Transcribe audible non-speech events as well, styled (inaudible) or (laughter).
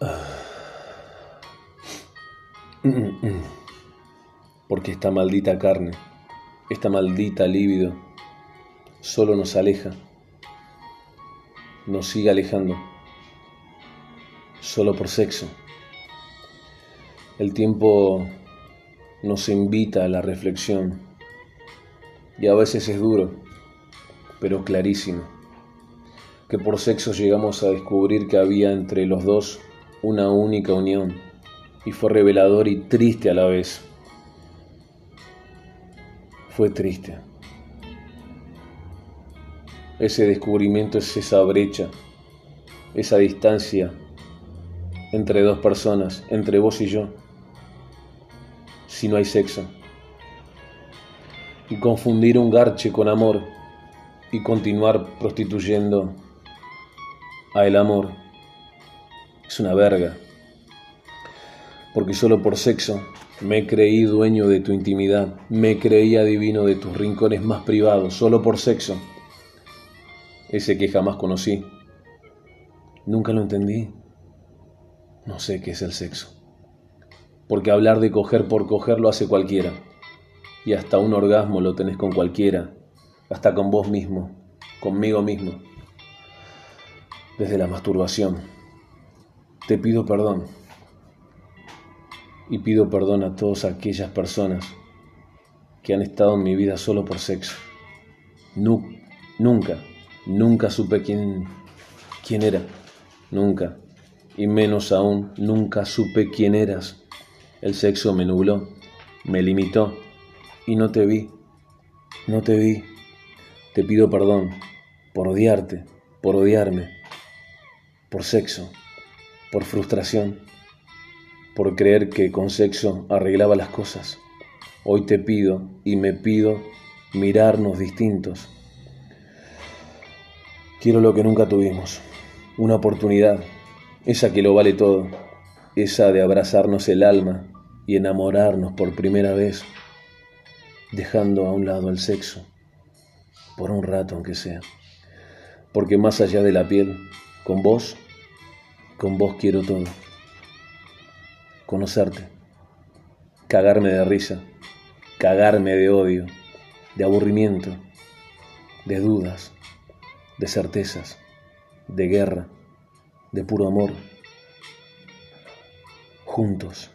(sighs) Porque esta maldita carne, esta maldita líbido, solo nos aleja, nos sigue alejando, solo por sexo. El tiempo nos invita a la reflexión y a veces es duro, pero clarísimo, que por sexo llegamos a descubrir que había entre los dos una única unión y fue revelador y triste a la vez. Fue triste. Ese descubrimiento es esa brecha, esa distancia entre dos personas, entre vos y yo, si no hay sexo. Y confundir un garche con amor y continuar prostituyendo a el amor es una verga porque solo por sexo me creí dueño de tu intimidad, me creí adivino de tus rincones más privados, solo por sexo, ese que jamás conocí. Nunca lo entendí. No sé qué es el sexo. Porque hablar de coger por coger lo hace cualquiera. Y hasta un orgasmo lo tenés con cualquiera, hasta con vos mismo, conmigo mismo. Desde la masturbación. Te pido perdón y pido perdón a todas aquellas personas que han estado en mi vida solo por sexo. nunca, nunca supe quién, quién era, nunca, y menos aún, nunca supe quién eras. El sexo me nubló, me limitó, y no te vi, no te vi. Te pido perdón por odiarte, por odiarme, por sexo, por frustración por creer que con sexo arreglaba las cosas. Hoy te pido y me pido mirarnos distintos. Quiero lo que nunca tuvimos, una oportunidad, esa que lo vale todo, esa de abrazarnos el alma y enamorarnos por primera vez, dejando a un lado el sexo, por un rato aunque sea, porque más allá de la piel, con vos, con vos quiero todo. Conocerte, cagarme de risa, cagarme de odio, de aburrimiento, de dudas, de certezas, de guerra, de puro amor, juntos.